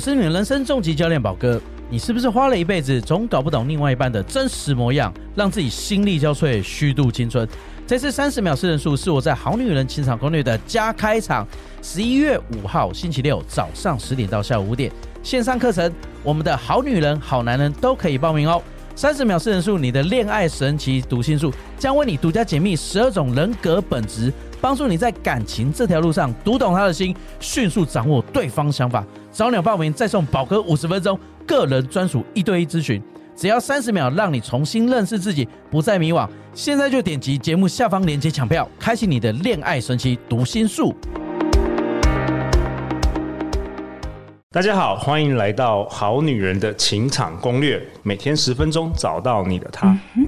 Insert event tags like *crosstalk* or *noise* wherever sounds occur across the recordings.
我是你的人生重击教练宝哥。你是不是花了一辈子总搞不懂另外一半的真实模样，让自己心力交瘁，虚度青春？这次三十秒四人术是我在《好女人情场攻略》的加开场，十一月五号星期六早上十点到下午五点线上课程，我们的好女人、好男人都可以报名哦。三十秒四人术，你的恋爱神奇读心术将为你独家解密十二种人格本质，帮助你在感情这条路上读懂他的心，迅速掌握对方想法。早鸟报名再送宝哥五十分钟个人专属一对一咨询，只要三十秒，让你重新认识自己，不再迷惘。现在就点击节目下方链接抢票，开启你的恋爱神奇读心术。大家好，欢迎来到好女人的情场攻略，每天十分钟，找到你的他。嗯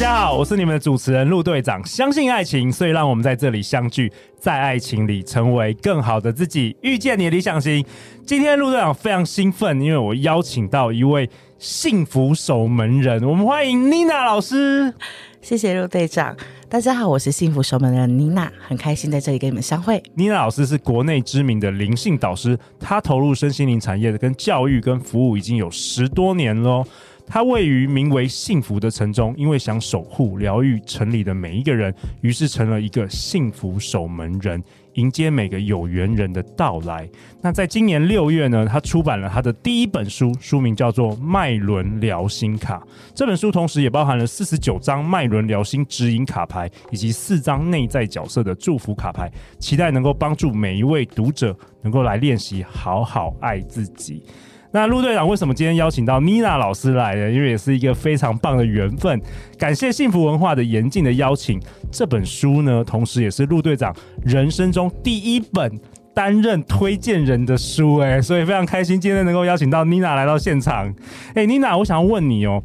家好，我是你们的主持人陆队长。相信爱情，所以让我们在这里相聚，在爱情里成为更好的自己，遇见你的理想型。今天陆队长非常兴奋，因为我邀请到一位幸福守门人，我们欢迎妮娜老师。谢谢陆队长。大家好，我是幸福守门人妮娜，很开心在这里跟你们相会。妮娜老师是国内知名的灵性导师，她投入身心灵产业的跟教育跟服务已经有十多年了。他位于名为幸福的城中，因为想守护、疗愈城里的每一个人，于是成了一个幸福守门人，迎接每个有缘人的到来。那在今年六月呢，他出版了他的第一本书，书名叫做《脉轮疗心卡》。这本书同时也包含了四十九张脉轮疗心指引卡牌，以及四张内在角色的祝福卡牌，期待能够帮助每一位读者能够来练习好好爱自己。那陆队长为什么今天邀请到妮娜老师来呢？因为也是一个非常棒的缘分。感谢幸福文化的严静的邀请。这本书呢，同时也是陆队长人生中第一本担任推荐人的书，哎，所以非常开心今天能够邀请到妮娜来到现场。哎，妮娜，我想要问你哦，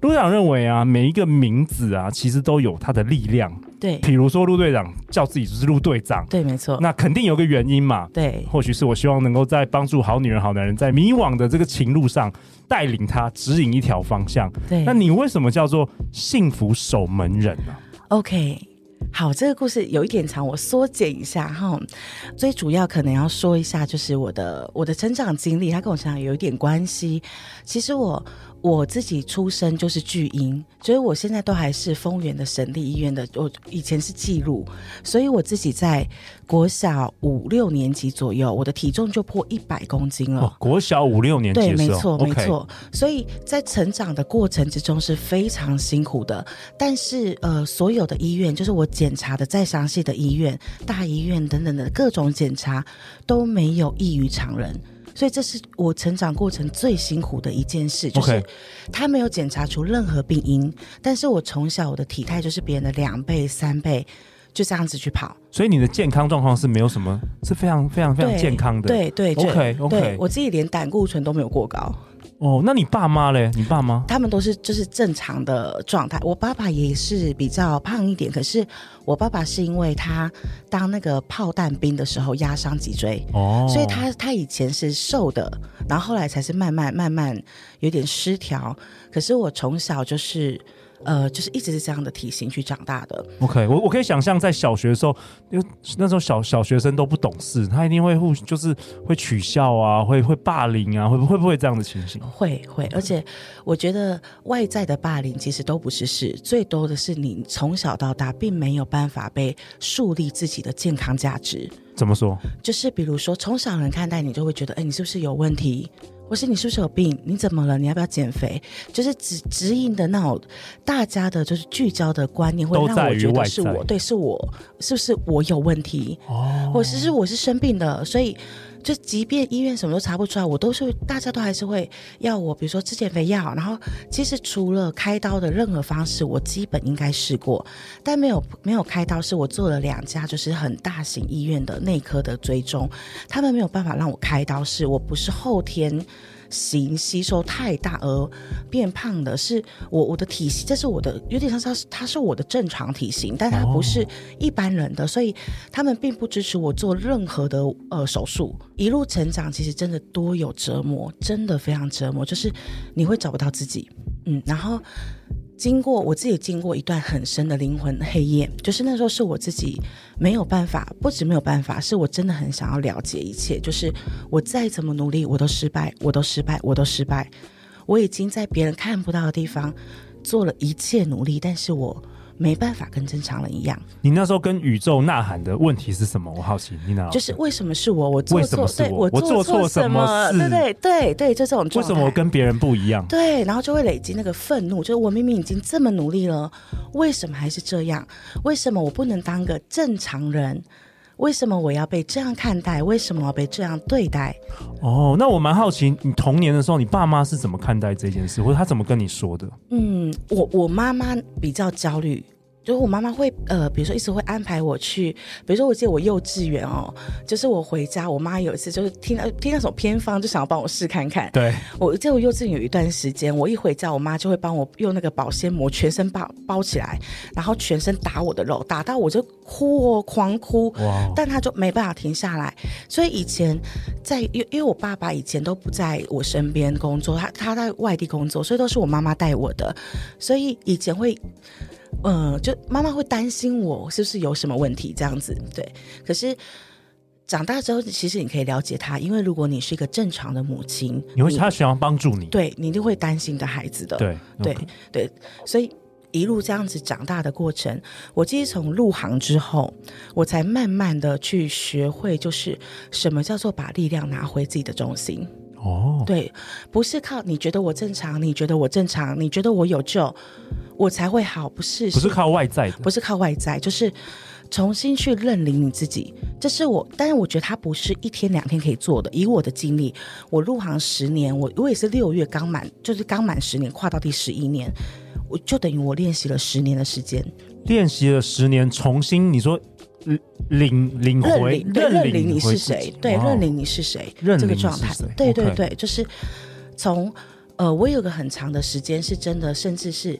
陆队长认为啊，每一个名字啊，其实都有它的力量。对，比如说陆队长叫自己就是陆队长，对，没错，那肯定有个原因嘛。对，或许是我希望能够在帮助好女人、好男人在迷惘的这个情路上带领他指引一条方向。对，那你为什么叫做幸福守门人呢？OK，好，这个故事有一点长，我缩减一下哈。最主要可能要说一下，就是我的我的成长经历，它跟我成长有一点关系。其实我。我自己出生就是巨婴，所以我现在都还是丰原的省立医院的。我以前是记录，所以我自己在国小五六年级左右，我的体重就破一百公斤了。哦，国小五六年级对，没错，没错。所以在成长的过程之中是非常辛苦的。但是呃，所有的医院，就是我检查的再详细的医院、大医院等等的各种检查都没有异于常人。所以这是我成长过程最辛苦的一件事，就是他没有检查出任何病因，但是我从小我的体态就是别人的两倍三倍，就这样子去跑。所以你的健康状况是没有什么，是非常非常非常健康的。对对，对，OK OK，对我自己连胆固醇都没有过高。哦，那你爸妈嘞？你爸妈？他们都是就是正常的状态。我爸爸也是比较胖一点，可是我爸爸是因为他当那个炮弹兵的时候压伤脊椎，哦，所以他他以前是瘦的，然后后来才是慢慢慢慢有点失调。可是我从小就是。呃，就是一直是这样的体型去长大的。OK，我我可以想象在小学的时候，因为那时候小小学生都不懂事，他一定会互就是会取笑啊，会会霸凌啊，会不会不会这样的情形？会会，而且我觉得外在的霸凌其实都不是事，最多的是你从小到大并没有办法被树立自己的健康价值。怎么说？就是比如说从小人看待你，就会觉得，哎，你是不是有问题？或是你是不是有病？你怎么了？你要不要减肥？就是指指引的那种，大家的就是聚焦的观念，会让我觉得是我，对，是我，是不是我有问题？哦，或是是我是生病的，所以。就即便医院什么都查不出来，我都是大家都还是会要我，比如说吃减肥药。然后其实除了开刀的任何方式，我基本应该试过，但没有没有开刀。是我做了两家就是很大型医院的内科的追踪，他们没有办法让我开刀。是我不是后天型吸收太大而变胖的，是我我的体型，这是我的有点像是它是它是我的正常体型，但它不是一般人的，所以他们并不支持我做任何的呃手术。一路成长，其实真的多有折磨，真的非常折磨，就是你会找不到自己，嗯，然后。经过我自己经过一段很深的灵魂黑夜，就是那时候是我自己没有办法，不止没有办法，是我真的很想要了解一切，就是我再怎么努力，我都失败，我都失败，我都失败，我已经在别人看不到的地方做了一切努力，但是我。没办法跟正常人一样。你那时候跟宇宙呐喊的问题是什么？我好奇，你那就是为什么是我？我做为什么是我？我做错什么？对对对对，就这种。为什么我跟别人不一样？对，然后就会累积那个愤怒，就是我明明已经这么努力了，为什么还是这样？为什么我不能当个正常人？为什么我要被这样看待？为什么我要被这样对待？哦，那我蛮好奇，你童年的时候，你爸妈是怎么看待这件事，或者他怎么跟你说的？嗯，我我妈妈比较焦虑。就是我妈妈会呃，比如说一直会安排我去，比如说我记得我幼稚园哦，就是我回家，我妈有一次就是听到听那种偏方，就想要帮我试看看。对，我记得我幼稚园有一段时间，我一回家，我妈就会帮我用那个保鲜膜全身包包起来，然后全身打我的肉，打到我就哭哦，狂哭。哇！但她就没办法停下来，所以以前在因因为我爸爸以前都不在我身边工作，他他在外地工作，所以都是我妈妈带我的，所以以前会。嗯，就妈妈会担心我是不是有什么问题这样子，对。可是长大之后，其实你可以了解他，因为如果你是一个正常的母亲，你会他想要帮助你，对你一定会担心的孩子的，对对对。所以一路这样子长大的过程，我其实从入行之后，我才慢慢的去学会，就是什么叫做把力量拿回自己的中心。哦，对，不是靠你觉得我正常，你觉得我正常，你觉得我有救，我才会好，不是，不是靠外在的，不是靠外在，就是重新去认领你自己。这是我，但是我觉得它不是一天两天可以做的。以我的经历，我入行十年，我我也是六月刚满，就是刚满十年，跨到第十一年，我就等于我练习了十年的时间，练习了十年，重新你说。领领回认领，认领你是谁？对，认领你是谁？这个状态，对对对，就是从呃，我有个很长的时间是真的，甚至是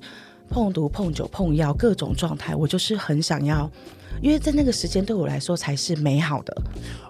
碰毒、碰酒、碰药各种状态，我就是很想要。因为在那个时间对我来说才是美好的。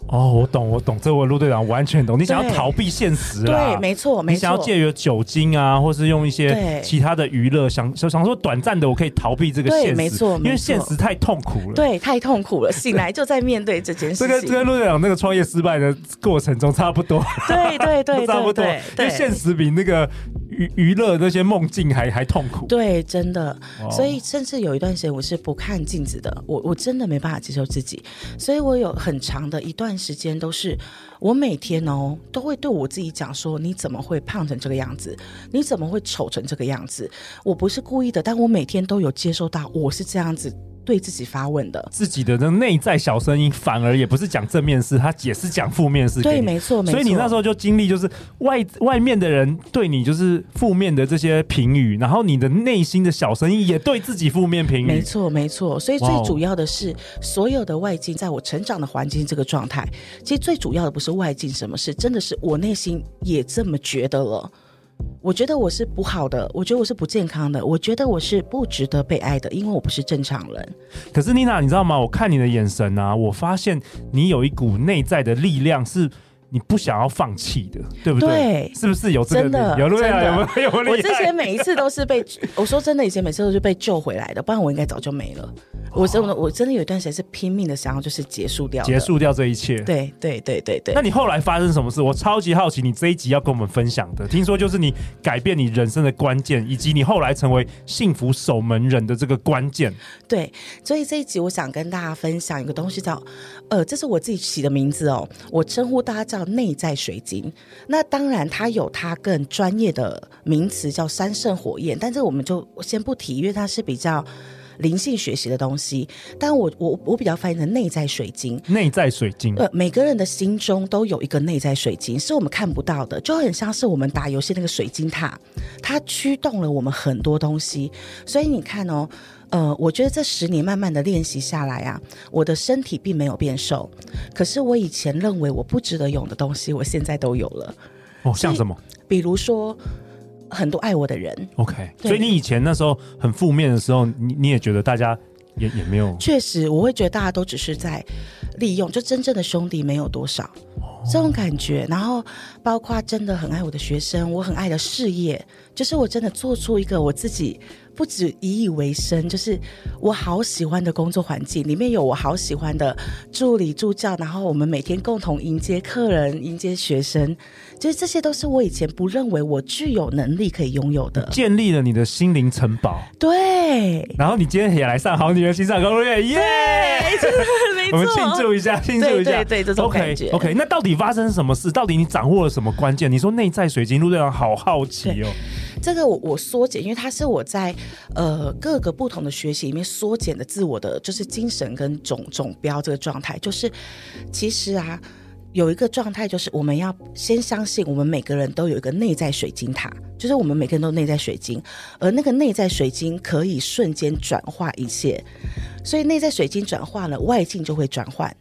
哦，我懂，我懂，这位陆队长完全懂。你想要逃避现实啊？对，没错，没错。你想要借由酒精啊，或是用一些其他的娱乐，想想说短暂的，我可以逃避这个现实。没错，因为现实太痛苦了。对，太痛苦了。醒来就在面对这件事情。*laughs* 这跟这跟陆队长那个创业失败的过程中差不多。对对对，*laughs* 差不多。因为现实比那个娱娱乐那些梦境还还痛苦。对，真的。所以甚至有一段时间我是不看镜子的。我我真的没办法接受自己，所以我有很长的一段时间都是，我每天哦都会对我自己讲说：你怎么会胖成这个样子？你怎么会丑成这个样子？我不是故意的，但我每天都有接受到我是这样子。对自己发问的，自己的那内在小声音，反而也不是讲正面事，他也是讲负面事。对，没错，没错。所以你那时候就经历，就是外外面的人对你就是负面的这些评语，然后你的内心的小声音也对自己负面评语。没错，没错。所以最主要的是，所有的外境在我成长的环境这个状态，其实最主要的不是外境什么事，真的是我内心也这么觉得了。我觉得我是不好的，我觉得我是不健康的，我觉得我是不值得被爱的，因为我不是正常人。可是妮娜，你知道吗？我看你的眼神啊，我发现你有一股内在的力量是。你不想要放弃的，对不对？对，是不是有这个？真的，有真的，有没有？我之前每一次都是被 *laughs* 我说真的，以前每次都是被救回来的，不然我应该早就没了。我真的，我真的有一段时间是拼命的想要就是结束掉，结束掉这一切。对对对对对。那你后来发生什么事？我超级好奇，你这一集要跟我们分享的，听说就是你改变你人生的关键，以及你后来成为幸福守门人的这个关键。对，所以这一集我想跟大家分享一个东西，叫呃，这是我自己起的名字哦，我称呼大家叫。内在水晶，那当然它有它更专业的名词叫三圣火焰，但这我们就先不提，因为它是比较灵性学习的东西。但我我我比较翻译成内在水晶，内在水晶。呃，每个人的心中都有一个内在水晶，是我们看不到的，就很像是我们打游戏那个水晶塔，它驱动了我们很多东西。所以你看哦。呃，我觉得这十年慢慢的练习下来啊，我的身体并没有变瘦，可是我以前认为我不值得有的东西，我现在都有了。哦，像什么？比如说很多爱我的人。OK，所以你以前那时候很负面的时候，你你也觉得大家也也没有。确实，我会觉得大家都只是在利用，就真正的兄弟没有多少。这种感觉，然后包括真的很爱我的学生，我很爱的事业，就是我真的做出一个我自己不止以以为生，就是我好喜欢的工作环境，里面有我好喜欢的助理助教，然后我们每天共同迎接客人、迎接学生，就是这些都是我以前不认为我具有能力可以拥有的，建立了你的心灵城堡。对，然后你今天也来上《好女人欣赏攻略》，耶！我们庆祝一下，庆祝一下，对，对，对，这种感觉。OK，OK，那到底发生什么事？到底你掌握了什么关键？你说内在水晶，陆队长好好奇哦。这个我我缩减，因为它是我在呃各个不同的学习里面缩减的自我的，就是精神跟总总标这个状态。就是其实啊，有一个状态，就是我们要先相信，我们每个人都有一个内在水晶塔，就是我们每个人都内在水晶，而那个内在水晶可以瞬间转化一切。所以内在水晶转化了，外境就会转换。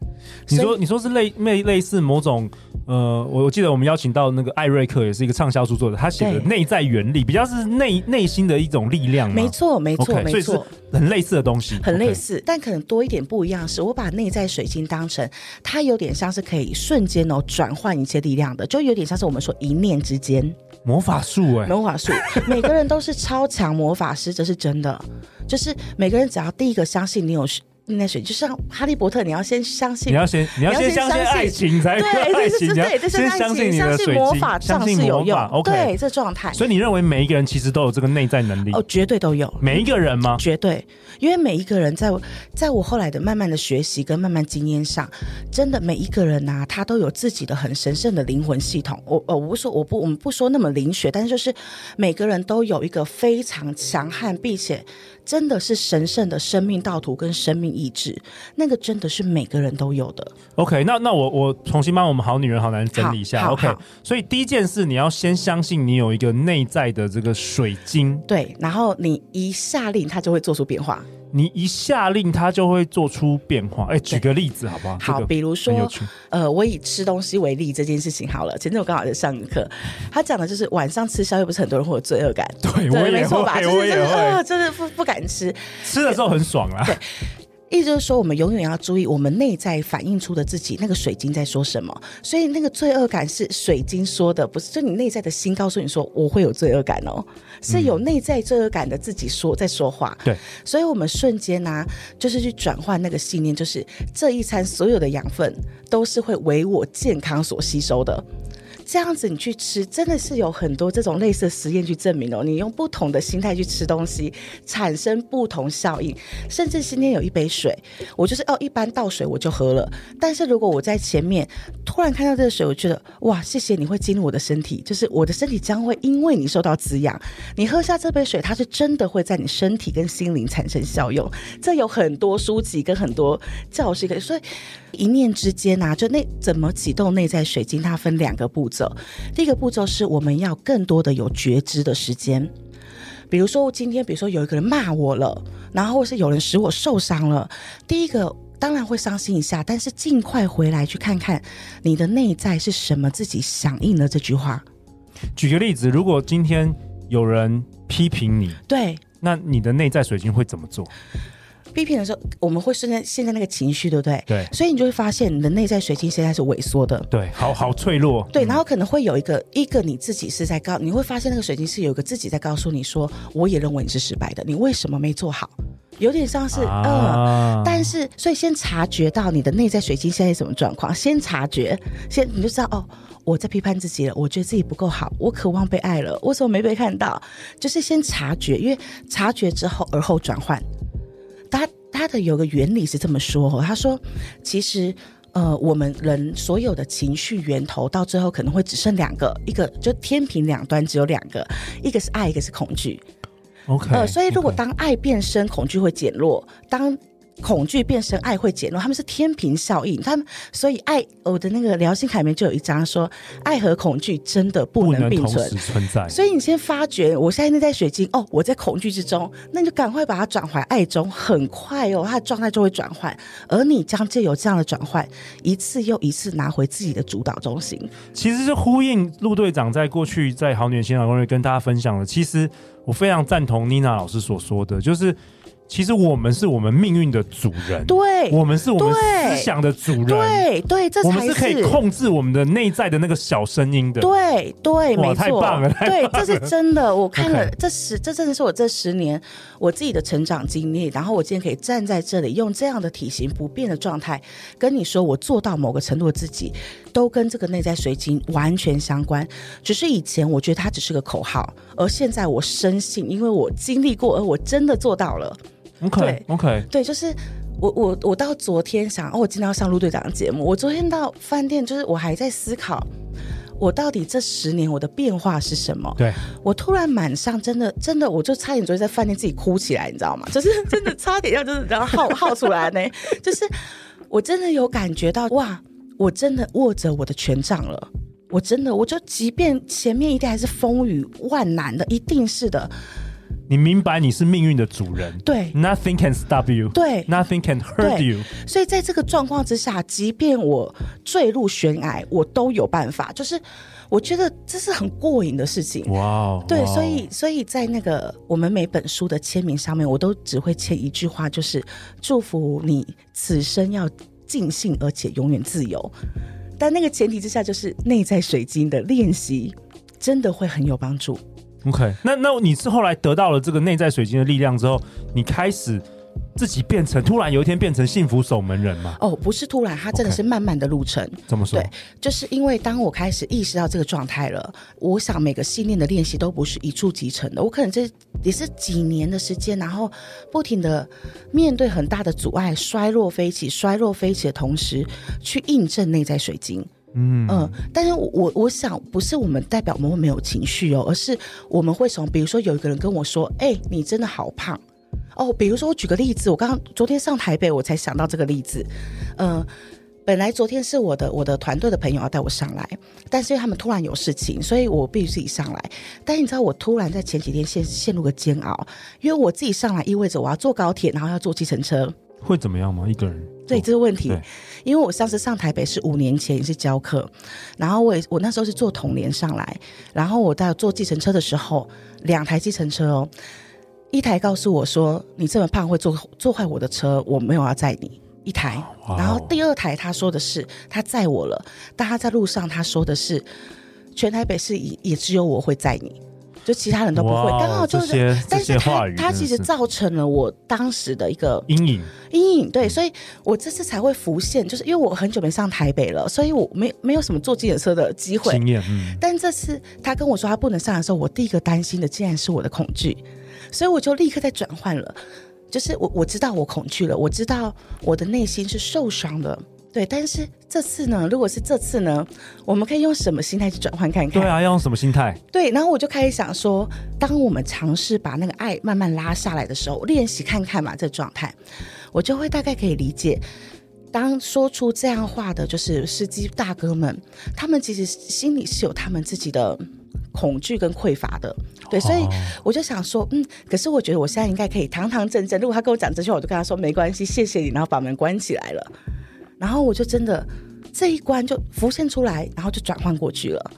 你说你说是类类类似某种呃，我我记得我们邀请到那个艾瑞克，也是一个畅销书作者，他写的内在原理比较是内内心的一种力量。没错没错 okay, 没错，很类似的东西，很类似但可能多一点不一样是，我把内在水晶当成它有点像是可以瞬间哦转换一切力量的，就有点像是我们说一念之间。魔法术哎、欸，魔法术，*laughs* 每个人都是超强魔法师，这是真的。就是每个人只要第一个相信你有。那水就像哈利波特，你要先相信，你要先你要先相信爱情才对，爱情对，对，对，先相信你的水晶，魔法上是有用。OK，对这状态。所以你认为每一个人其实都有这个内在能力？哦，绝对都有。每一个人吗？绝对，因为每一个人在在我后来的慢慢的学习跟慢慢经验上，真的每一个人呐、啊，他都有自己的很神圣的灵魂系统。我呃，我不说我不我们不说那么灵学，但是就是每个人都有一个非常强悍并且。真的是神圣的生命道途跟生命意志，那个真的是每个人都有的。OK，那那我我重新帮我们好女人好男人整理一下。OK，所以第一件事你要先相信你有一个内在的这个水晶，对，然后你一下令，它就会做出变化。你一下令，它就会做出变化。哎，举个例子好不好？好，比如说，呃，我以吃东西为例这件事情好了。前阵我刚好在上课，他讲的就是晚上吃宵夜，不是很多人会有罪恶感？对，我也会，没错吧？就是就是呃，就是不不敢吃，吃的时候很爽啊。对。意思就是说，我们永远要注意我们内在反映出的自己那个水晶在说什么。所以那个罪恶感是水晶说的，不是就你内在的心告诉你说我会有罪恶感哦，是有内在罪恶感的自己说在说话。对，所以我们瞬间呢、啊，就是去转换那个信念，就是这一餐所有的养分都是会为我健康所吸收的。这样子你去吃，真的是有很多这种类似的实验去证明哦。你用不同的心态去吃东西，产生不同效应。甚至今天有一杯水，我就是哦，一般倒水我就喝了。但是如果我在前面突然看到这个水，我觉得哇，谢谢你会进入我的身体，就是我的身体将会因为你受到滋养。你喝下这杯水，它是真的会在你身体跟心灵产生效用。这有很多书籍跟很多教师可以，所以一念之间啊，就那怎么启动内在水晶，它分两个步骤。第一个步骤是我们要更多的有觉知的时间，比如说今天，比如说有一个人骂我了，然后或是有人使我受伤了，第一个当然会伤心一下，但是尽快回来去看看你的内在是什么，自己响应了这句话。举个例子，如果今天有人批评你，对，那你的内在水晶会怎么做？批评的时候，我们会瞬间现在那个情绪，对不对？对，所以你就会发现你的内在水晶现在是萎缩的，对，好好脆弱。对，然后可能会有一个一个你自己是在告，你会发现那个水晶是有一个自己在告诉你说，我也认为你是失败的，你为什么没做好？有点像是、啊、嗯，但是所以先察觉到你的内在水晶现在是什么状况，先察觉，先你就知道哦，我在批判自己了，我觉得自己不够好，我渴望被爱了，为什么没被看到？就是先察觉，因为察觉之后而后转换。他他的有个原理是这么说，他说，其实，呃，我们人所有的情绪源头到最后可能会只剩两个，一个就天平两端只有两个，一个是爱，一个是恐惧。OK，呃，所以如果当爱变深，恐惧会减弱；当恐惧变成爱会减弱，他们是天平效应。他们所以爱我的那个疗心凯里面就有一章说，爱和恐惧真的不能并存。存在。所以你先发觉，我现在内在水晶哦，我在恐惧之中，那你就赶快把它转回爱中，很快哦，它的状态就会转换。而你将借由这样的转换，一次又一次拿回自己的主导中心。其实是呼应陆队长在过去在好女人情场攻略跟大家分享的。其实我非常赞同妮娜老师所说的，就是。其实我们是我们命运的主人，对，我们是我们思想的主人，对对，这才是我们是可以控制我们的内在的那个小声音的，对对，没错，太棒了，对，这是真的。*laughs* 我看了这十，这真的是我这十年我自己的成长经历。然后我今天可以站在这里，用这样的体型不变的状态跟你说，我做到某个程度的自己，都跟这个内在水晶完全相关。只是以前我觉得它只是个口号，而现在我深信，因为我经历过，而我真的做到了。OK，对 OK，对，就是我我我到昨天想哦，我今天要上陆队长的节目。我昨天到饭店，就是我还在思考，我到底这十年我的变化是什么？对，我突然满上，真的真的，我就差点昨天在饭店自己哭起来，你知道吗？就是真的差点要就是然后耗耗出来呢，就是我真的有感觉到哇，我真的握着我的权杖了，我真的，我就即便前面一定还是风雨万难的，一定是的。你明白你是命运的主人，对，Nothing can stop you，对，Nothing can hurt you。所以在这个状况之下，即便我坠入悬崖，我都有办法。就是我觉得这是很过瘾的事情。哇 Wow，对所以所以在那个我们每本书的签名上面，我都只会签一句话，就是祝福你此生要尽兴，而且永远自由。但那个前提之下，就是内在水晶的练习真的会很有帮助。OK，那那你是后来得到了这个内在水晶的力量之后，你开始自己变成突然有一天变成幸福守门人吗？哦，不是突然，它真的是慢慢的路程。Okay, 怎么说？对，就是因为当我开始意识到这个状态了，我想每个信念的练习都不是一触即成的，我可能这也是几年的时间，然后不停的面对很大的阻碍，衰落飞起，衰落飞起的同时，去印证内在水晶。嗯嗯，但是我我想不是我们代表我们会没有情绪哦，而是我们会从比如说有一个人跟我说，哎、欸，你真的好胖哦。比如说我举个例子，我刚刚昨天上台北，我才想到这个例子。嗯、呃，本来昨天是我的我的团队的朋友要带我上来，但是因为他们突然有事情，所以我必须自己上来。但你知道我突然在前几天陷陷入个煎熬，因为我自己上来意味着我要坐高铁，然后要坐计程车。会怎么样吗？一个人？对，这个问题，因为我上次上台北是五年前也是教课，然后我也我那时候是坐统联上来，然后我在坐计程车的时候，两台计程车哦，一台告诉我说你这么胖会坐坐坏我的车，我没有要载你。一台，哦、然后第二台他说的是他载我了，但他在路上他说的是全台北市也也只有我会载你。就其他人都不会，刚好就是，但是他他其实造成了我当时的一个阴影，阴影对，所以我这次才会浮现，就是因为我很久没上台北了，所以我没没有什么坐计程车的机会。经验。嗯，但这次他跟我说他不能上的时候，我第一个担心的竟然是我的恐惧，所以我就立刻在转换了，就是我我知道我恐惧了，我知道我的内心是受伤的。对，但是这次呢？如果是这次呢？我们可以用什么心态去转换看看？对啊，要用什么心态？对，然后我就开始想说，当我们尝试把那个爱慢慢拉下来的时候，练习看看嘛，这状态，我就会大概可以理解，当说出这样话的，就是司机大哥们，他们其实心里是有他们自己的恐惧跟匮乏的。对，所以我就想说，嗯，可是我觉得我现在应该可以堂堂正正。如果他跟我讲这句话，我就跟他说没关系，谢谢你，然后把门关起来了。然后我就真的这一关就浮现出来，然后就转换过去了。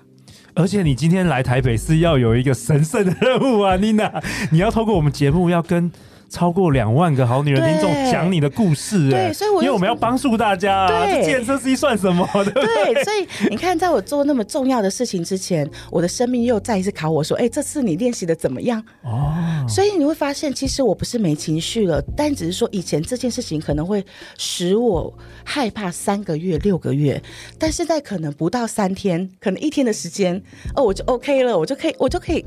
而且你今天来台北是要有一个神圣的任务啊，妮娜，你要透过我们节目要跟。超过两万个好女人听众讲你的故事，对，所以我因为我们要帮助大家，对，这计程车司机算什么？对，对，所以你看，在我做那么重要的事情之前，我的生命又再一次考我说：“哎，这次你练习的怎么样？”哦，所以你会发现，其实我不是没情绪了，但只是说以前这件事情可能会使我害怕三个月、六个月，但现在可能不到三天，可能一天的时间，哦，我就 OK 了，我就可以，我就可以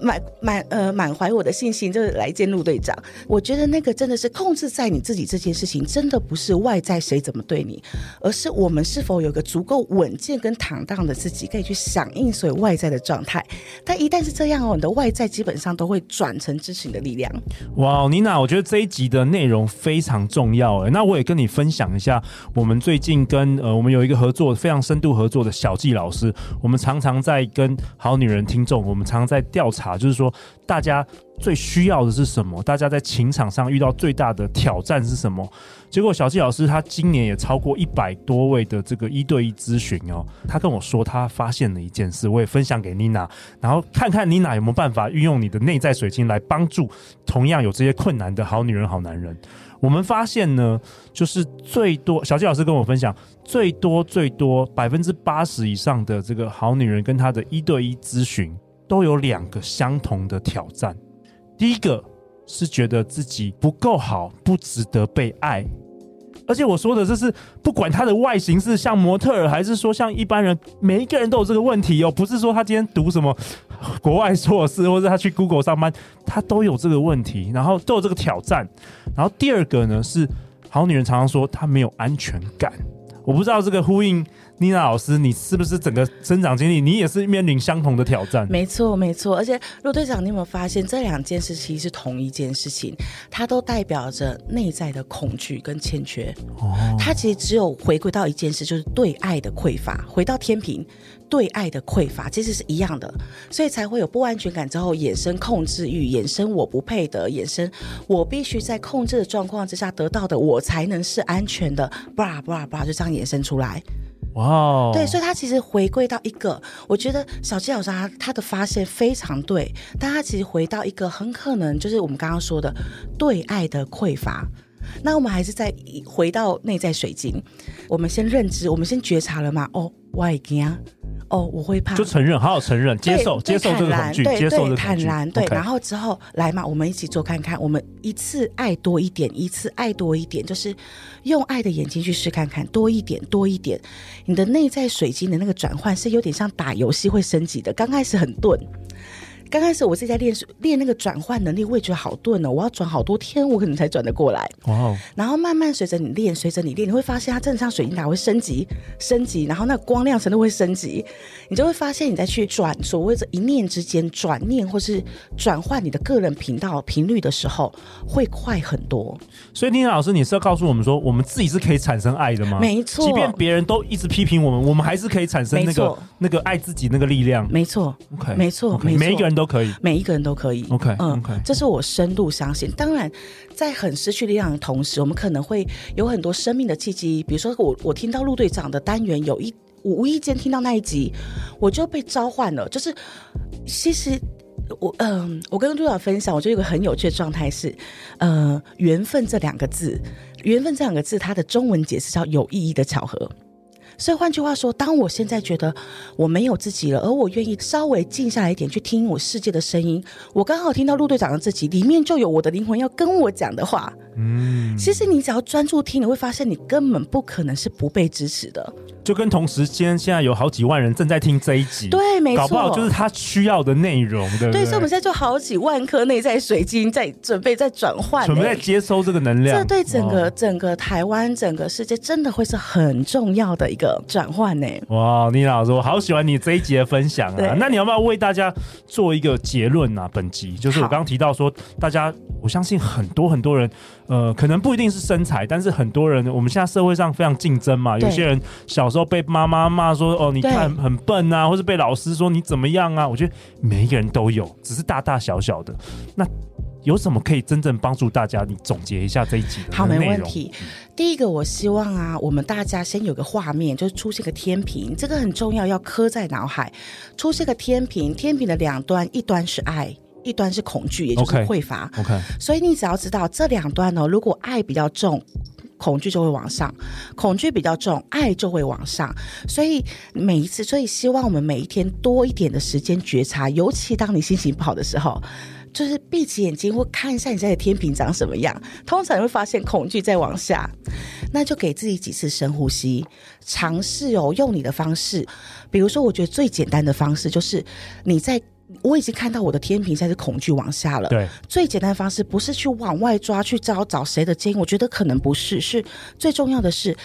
满满呃满怀我的信心，就是来见陆队长。我觉得那个真的是控制在你自己这件事情，真的不是外在谁怎么对你，而是我们是否有个足够稳健跟坦荡的自己，可以去响应所有外在的状态。但一旦是这样哦，你的外在基本上都会转成支持你的力量。哇，妮娜，我觉得这一集的内容非常重要诶。那我也跟你分享一下，我们最近跟呃，我们有一个合作非常深度合作的小纪老师，我们常常在跟好女人听众，我们常常在调查，就是说大家最需要的是什么？大家在情场上遇到最大的挑战是什么？结果小纪老师他今年也超过一百多位的这个一对一咨询哦，他跟我说他发现了一件事，我也分享给妮娜，然后看看妮娜有没有办法运用你的内在水晶来帮助同样有这些困难的好女人、好男人。我们发现呢，就是最多小纪老师跟我分享，最多最多百分之八十以上的这个好女人跟他的一对一咨询都有两个相同的挑战，第一个。是觉得自己不够好，不值得被爱，而且我说的这是不管他的外形是像模特儿，还是说像一般人，每一个人都有这个问题哦，不是说他今天读什么国外硕士，*laughs* 或者他去 Google 上班，他都有这个问题，然后都有这个挑战。然后第二个呢，是好女人常常说她没有安全感，我不知道这个呼应。妮娜老师，你是不是整个生长经历，你也是面临相同的挑战？没错，没错。而且陆队长，你有没有发现这两件事其实是同一件事情？它都代表着内在的恐惧跟欠缺。哦，它其实只有回归到一件事，就是对爱的匮乏。回到天平，对爱的匮乏其实是一样的，所以才会有不安全感之后衍生控制欲，衍生我不配得，衍生我必须在控制的状况之下得到的，我才能是安全的。吧吧吧，就这样衍生出来。哇对，所以他其实回归到一个，我觉得小纪老师他他的发现非常对，但他其实回到一个很可能就是我们刚刚说的对爱的匮乏。那我们还是再回到内在水晶，我们先认知，我们先觉察了嘛？哦，我已经。哦，我会怕，就承认，好好承认，接受，接受这个恐惧，接受这个坦然，对然后之后来嘛，我们一起做看看，我们一次爱多一点，一次爱多一点，就是用爱的眼睛去试看看，多一点，多一点，你的内在水晶的那个转换是有点像打游戏会升级的，刚开始很钝。刚开始我自己在练练那个转换能力，我也觉得好钝哦，我要转好多天，我可能才转得过来。哇 Wow！然后慢慢随着你练，随着你练，你会发现它真的像水晶塔会升级、升级，然后那个光亮程度会升级，你就会发现你再去转所谓的一念之间转念或是转换你的个人频道频率的时候，会快很多。所以，丁老师，你是要告诉我们说，我们自己是可以产生爱的吗？没错，即便别人都一直批评我们，我们还是可以产生那个那个爱自己那个力量。没错，OK，没错，没错，每一个人都可以，每一个人都可以。OK，嗯，okay. 这是我深度相信。当然，在很失去力量的同时，我们可能会有很多生命的契机。比如说我，我我听到陆队长的单元，有一无意间听到那一集，我就被召唤了。就是其实我嗯、呃，我跟陆队长分享，我觉得有个很有趣的状态是，呃，缘分这两个字，缘分这两个字，它的中文解释叫有意义的巧合。所以换句话说，当我现在觉得我没有自己了，而我愿意稍微静下来一点去听我世界的声音，我刚好听到陆队长的自己里面就有我的灵魂要跟我讲的话。嗯，其实你只要专注听，你会发现你根本不可能是不被支持的。就跟同时间现在有好几万人正在听这一集，对，没错，搞不好就是他需要的内容，对不对？对，所以我们现在就好几万颗内在水晶在准备在转换，准备在接收这个能量。这对整个整个台湾整个世界真的会是很重要的一个转换呢。哇，妮娜老师，我好喜欢你这一集的分享啊！那你要不要为大家做一个结论啊？本集就是我刚刚提到说，大家我相信很多很多人。呃，可能不一定是身材，但是很多人，我们现在社会上非常竞争嘛。有些人小时候被妈妈骂说：“哦，你看很笨啊，或是被老师说你怎么样啊？”我觉得每一个人都有，只是大大小小的。那有什么可以真正帮助大家？你总结一下这一集的。好，没问题。第一个，我希望啊，我们大家先有个画面，就是出现个天平，这个很重要，要刻在脑海。出现个天平，天平的两端，一端是爱。一端是恐惧，也就是匮乏。OK，, okay. 所以你只要知道这两端呢，如果爱比较重，恐惧就会往上；恐惧比较重，爱就会往上。所以每一次，所以希望我们每一天多一点的时间觉察，尤其当你心情不好的时候，就是闭起眼睛或看一下你现在的天平长什么样。通常你会发现恐惧在往下，那就给自己几次深呼吸，尝试哦，用你的方式。比如说，我觉得最简单的方式就是你在。我已经看到我的天平现在是恐惧往下了。对，最简单的方式不是去往外抓，去找找谁的建议，我觉得可能不是。是最重要的是，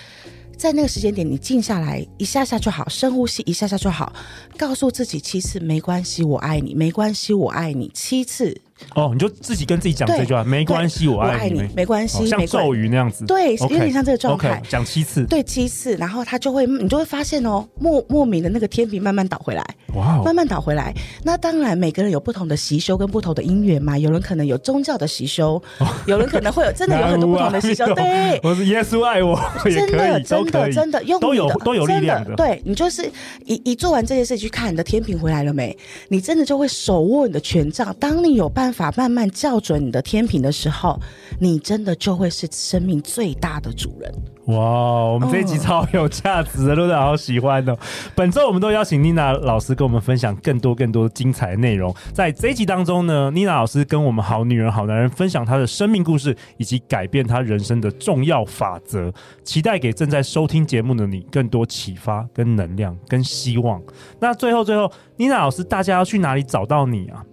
在那个时间点，你静下来一下下就好，深呼吸一下下就好，告诉自己七次没关系，我爱你，没关系，我爱你七次。哦，你就自己跟自己讲这句话，没关系，我爱你，没关系，像咒语那样子，对，有点像这个状态，讲七次，对，七次，然后他就会，你就会发现哦，莫莫名的那个天平慢慢倒回来，哇，慢慢倒回来。那当然，每个人有不同的习修跟不同的因缘嘛，有人可能有宗教的习修，有人可能会有真的有很多不同的习修，*laughs* 对，我是耶稣爱我，真的，真的，真的，用都有都有力量的，对，你就是一一做完这件事，去看你的天平回来了没，你真的就会手握你的权杖，当你有办法慢慢校准你的天平的时候，你真的就会是生命最大的主人。哇，我们这一集超有价值的，都是好喜欢哦。本周我们都邀请妮娜老师跟我们分享更多更多精彩的内容。在这一集当中呢，妮娜老师跟我们好女人好男人分享她的生命故事以及改变她人生的重要法则，期待给正在收听节目的你更多启发、跟能量、跟希望。那最后最后，妮娜老师，大家要去哪里找到你啊？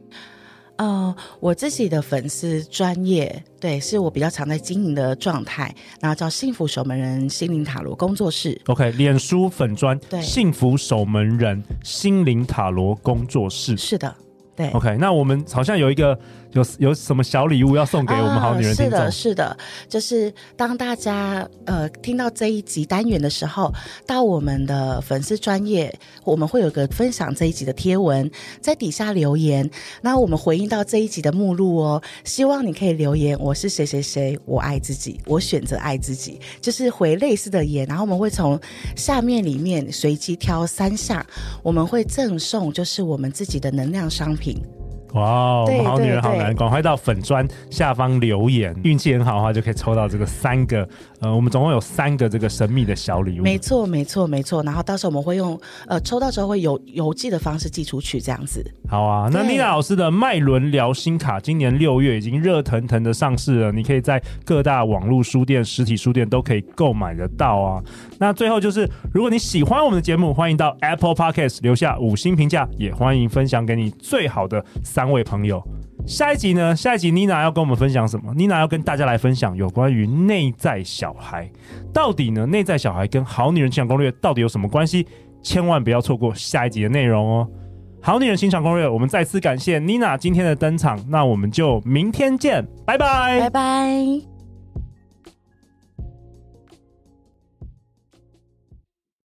呃，我自己的粉丝专业，对，是我比较常在经营的状态，然后叫幸福守门人心灵塔罗工作室。OK，脸书粉专，对，幸福守门人心灵塔罗工作室。是的，对。OK，那我们好像有一个。有有什么小礼物要送给我们好女人是的，是的，就是当大家呃听到这一集单元的时候，到我们的粉丝专业，我们会有个分享这一集的贴文，在底下留言，那我们回应到这一集的目录哦。希望你可以留言，我是谁谁谁，我爱自己，我选择爱自己，就是回类似的言，然后我们会从下面里面随机挑三项，我们会赠送就是我们自己的能量商品。哇，我们好女人好男人，赶快到粉砖下方留言，运气很好的话就可以抽到这个三个。呃，我们总共有三个这个神秘的小礼物。没错，没错，没错。然后到时候我们会用呃抽到之后会邮邮寄的方式寄出去，这样子。好啊，那妮娜老师的脉轮疗心卡今年六月已经热腾腾的上市了，你可以在各大网络书店、实体书店都可以购买得到啊。那最后就是，如果你喜欢我们的节目，欢迎到 Apple Podcast 留下五星评价，也欢迎分享给你最好的三位朋友。下一集呢？下一集妮娜要跟我们分享什么？妮娜要跟大家来分享有关于内在小孩，到底呢？内在小孩跟好女人情场攻略到底有什么关系？千万不要错过下一集的内容哦！好女人欣赏攻略，我们再次感谢妮娜今天的登场，那我们就明天见，拜拜，拜拜。